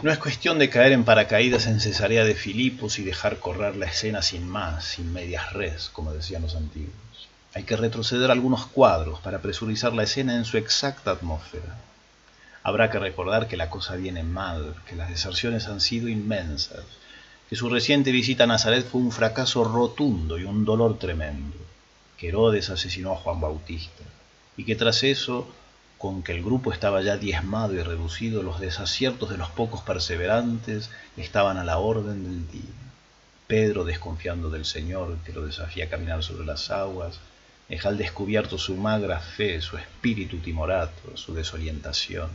No es cuestión de caer en paracaídas en Cesarea de Filipos y dejar correr la escena sin más, sin medias res, como decían los antiguos. Hay que retroceder algunos cuadros para presurizar la escena en su exacta atmósfera. Habrá que recordar que la cosa viene mal, que las deserciones han sido inmensas, que su reciente visita a Nazaret fue un fracaso rotundo y un dolor tremendo, que Herodes asesinó a Juan Bautista, y que tras eso con que el grupo estaba ya diezmado y reducido, los desaciertos de los pocos perseverantes estaban a la orden del día. Pedro, desconfiando del Señor, que lo desafía a caminar sobre las aguas, deja al descubierto su magra fe, su espíritu timorato, su desorientación.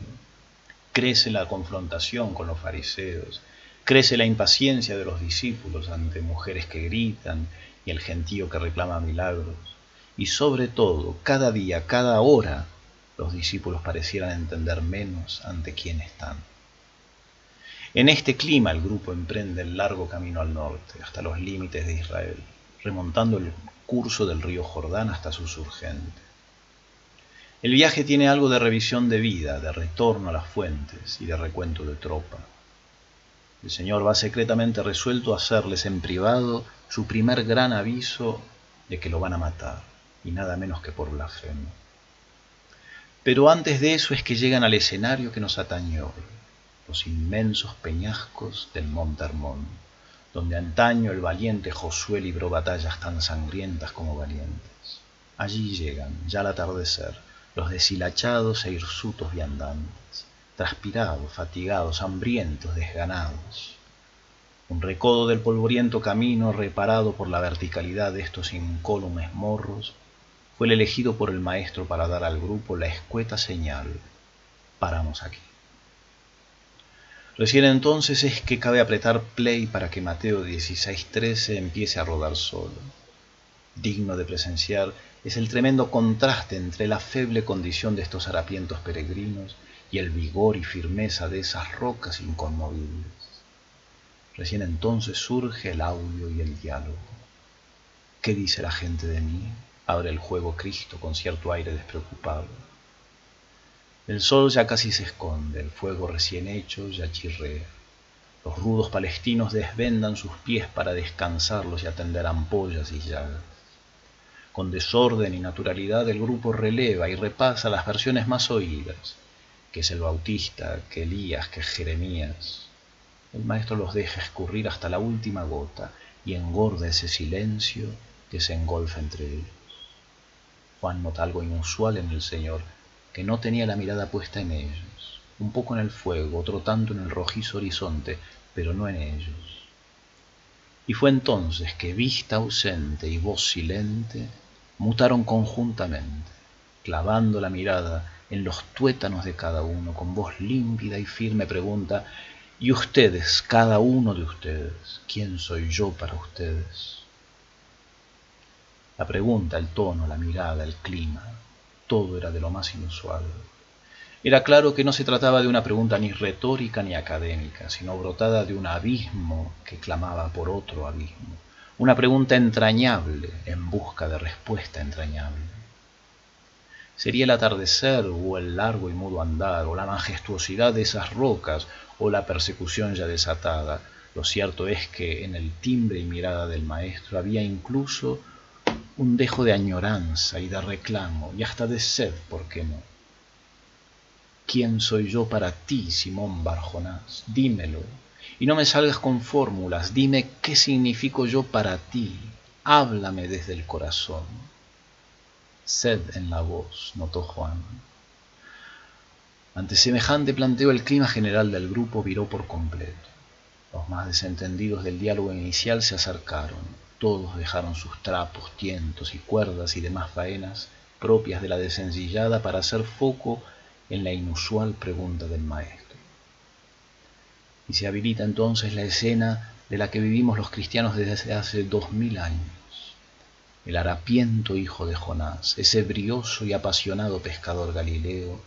Crece la confrontación con los fariseos, crece la impaciencia de los discípulos ante mujeres que gritan y el gentío que reclama milagros. Y sobre todo, cada día, cada hora, los discípulos parecieran entender menos ante quién están. En este clima el grupo emprende el largo camino al norte, hasta los límites de Israel, remontando el curso del río Jordán hasta su surgente. El viaje tiene algo de revisión de vida, de retorno a las fuentes y de recuento de tropa. El Señor va secretamente resuelto a hacerles en privado su primer gran aviso de que lo van a matar, y nada menos que por blasfemo. Pero antes de eso es que llegan al escenario que nos atañe hoy, los inmensos peñascos del Monte Hermón, donde antaño el valiente Josué libró batallas tan sangrientas como valientes. Allí llegan, ya al atardecer, los deshilachados e hirsutos viandantes, transpirados, fatigados, hambrientos, desganados. Un recodo del polvoriento camino reparado por la verticalidad de estos incólumes morros fue el elegido por el maestro para dar al grupo la escueta señal. Paramos aquí. Recién entonces es que cabe apretar play para que Mateo 16:13 empiece a rodar solo. Digno de presenciar es el tremendo contraste entre la feble condición de estos harapientos peregrinos y el vigor y firmeza de esas rocas inconmovibles. Recién entonces surge el audio y el diálogo. ¿Qué dice la gente de mí? Abre el juego Cristo con cierto aire despreocupado. El sol ya casi se esconde, el fuego recién hecho ya chirrea. Los rudos palestinos desvendan sus pies para descansarlos y atender ampollas y llagas. Con desorden y naturalidad el grupo releva y repasa las versiones más oídas, que es el Bautista, que Elías, que Jeremías. El maestro los deja escurrir hasta la última gota y engorda ese silencio que se engolfa entre ellos. Juan nota algo inusual en el Señor, que no tenía la mirada puesta en ellos, un poco en el fuego, otro tanto en el rojizo horizonte, pero no en ellos. Y fue entonces que vista ausente y voz silente mutaron conjuntamente, clavando la mirada en los tuétanos de cada uno, con voz límpida y firme pregunta, ¿y ustedes, cada uno de ustedes, quién soy yo para ustedes? La pregunta, el tono, la mirada, el clima, todo era de lo más inusual. Era claro que no se trataba de una pregunta ni retórica ni académica, sino brotada de un abismo que clamaba por otro abismo, una pregunta entrañable en busca de respuesta entrañable. Sería el atardecer o el largo y mudo andar o la majestuosidad de esas rocas o la persecución ya desatada. Lo cierto es que en el timbre y mirada del maestro había incluso un dejo de añoranza y de reclamo y hasta de sed, ¿por qué no? ¿Quién soy yo para ti, Simón Barjonás? Dímelo, y no me salgas con fórmulas, dime qué significo yo para ti, háblame desde el corazón. Sed en la voz, notó Juan. Ante semejante planteo el clima general del grupo viró por completo. Los más desentendidos del diálogo inicial se acercaron, todos dejaron sus trapos, tientos y cuerdas y demás faenas propias de la desencillada para hacer foco en la inusual pregunta del maestro. Y se habilita entonces la escena de la que vivimos los cristianos desde hace dos mil años. El harapiento hijo de Jonás, ese brioso y apasionado pescador galileo,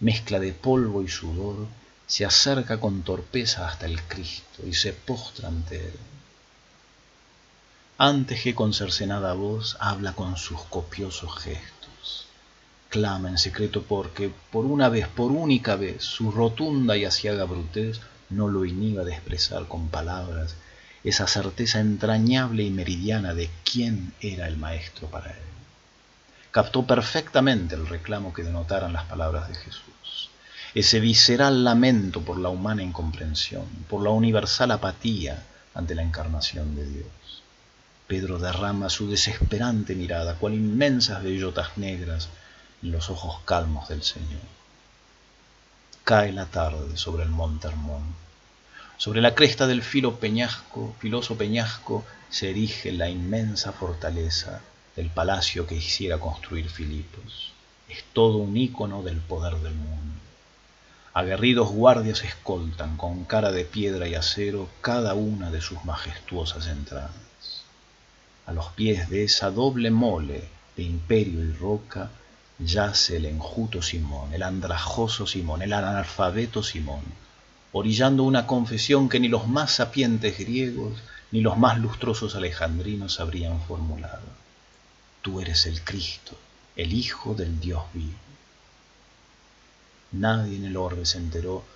mezcla de polvo y sudor, se acerca con torpeza hasta el Cristo y se postra ante él antes que con cercenada voz habla con sus copiosos gestos. Clama en secreto porque, por una vez, por única vez, su rotunda y asiaga brutez no lo inhiba de expresar con palabras esa certeza entrañable y meridiana de quién era el maestro para él. Captó perfectamente el reclamo que denotaran las palabras de Jesús, ese visceral lamento por la humana incomprensión, por la universal apatía ante la encarnación de Dios. Pedro derrama su desesperante mirada, cual inmensas bellotas negras en los ojos calmos del Señor. Cae la tarde sobre el monte Hermón. Sobre la cresta del filo peñasco, filoso peñasco, se erige la inmensa fortaleza del palacio que hiciera construir Filipos. Es todo un ícono del poder del mundo. Aguerridos guardias escoltan con cara de piedra y acero cada una de sus majestuosas entradas. A los pies de esa doble mole de imperio y roca yace el enjuto Simón, el andrajoso Simón, el analfabeto Simón, orillando una confesión que ni los más sapientes griegos ni los más lustrosos alejandrinos habrían formulado. Tú eres el Cristo, el Hijo del Dios vivo. Nadie en el orbe se enteró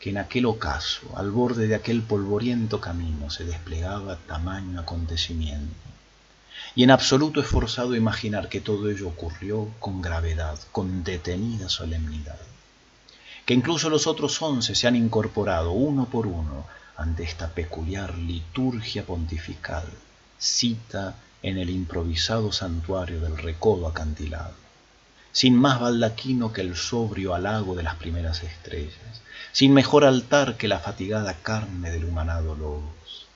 que en aquel ocaso, al borde de aquel polvoriento camino, se desplegaba tamaño acontecimiento y en absoluto es forzado imaginar que todo ello ocurrió con gravedad, con detenida solemnidad. Que incluso los otros once se han incorporado uno por uno ante esta peculiar liturgia pontifical, cita en el improvisado santuario del recodo acantilado, sin más baldaquino que el sobrio halago de las primeras estrellas, sin mejor altar que la fatigada carne del humanado lobos,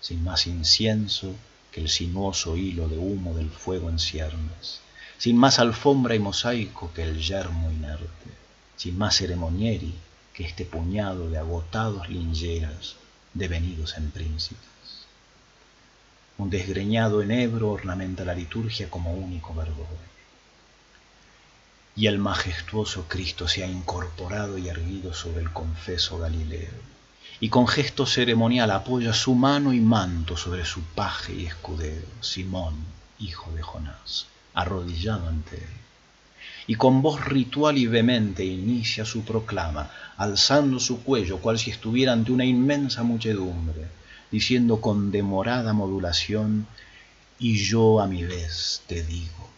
sin más incienso que el sinuoso hilo de humo del fuego en ciernes, sin más alfombra y mosaico que el yermo inerte, sin más ceremonieri que este puñado de agotados lingeras devenidos en príncipes. Un desgreñado enebro ornamenta la liturgia como único verdor. Y el majestuoso Cristo se ha incorporado y erguido sobre el confeso Galileo y con gesto ceremonial apoya su mano y manto sobre su paje y escudero, Simón, hijo de Jonás, arrodillado ante él. Y con voz ritual y vehemente inicia su proclama, alzando su cuello cual si estuviera ante una inmensa muchedumbre, diciendo con demorada modulación, y yo a mi vez te digo,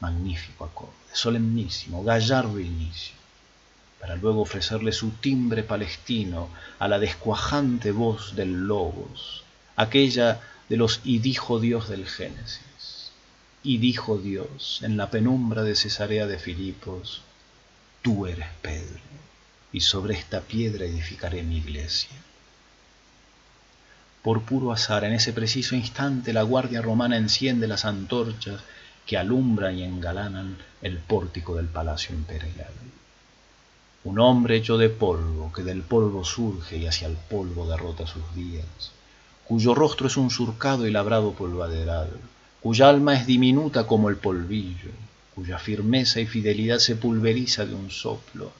magnífico acorde, solemnísimo, gallardo inicio para luego ofrecerle su timbre palestino a la descuajante voz del Logos, aquella de los y dijo Dios del Génesis. Y dijo Dios en la penumbra de Cesarea de Filipos, tú eres Pedro, y sobre esta piedra edificaré mi iglesia. Por puro azar, en ese preciso instante, la guardia romana enciende las antorchas que alumbran y engalanan el pórtico del palacio imperial un hombre hecho de polvo, que del polvo surge y hacia el polvo derrota sus días, cuyo rostro es un surcado y labrado polvaderal, cuya alma es diminuta como el polvillo, cuya firmeza y fidelidad se pulveriza de un soplo,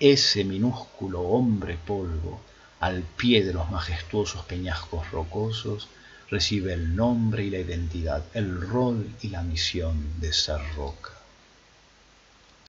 ese minúsculo hombre polvo, al pie de los majestuosos peñascos rocosos, recibe el nombre y la identidad, el rol y la misión de ser roca.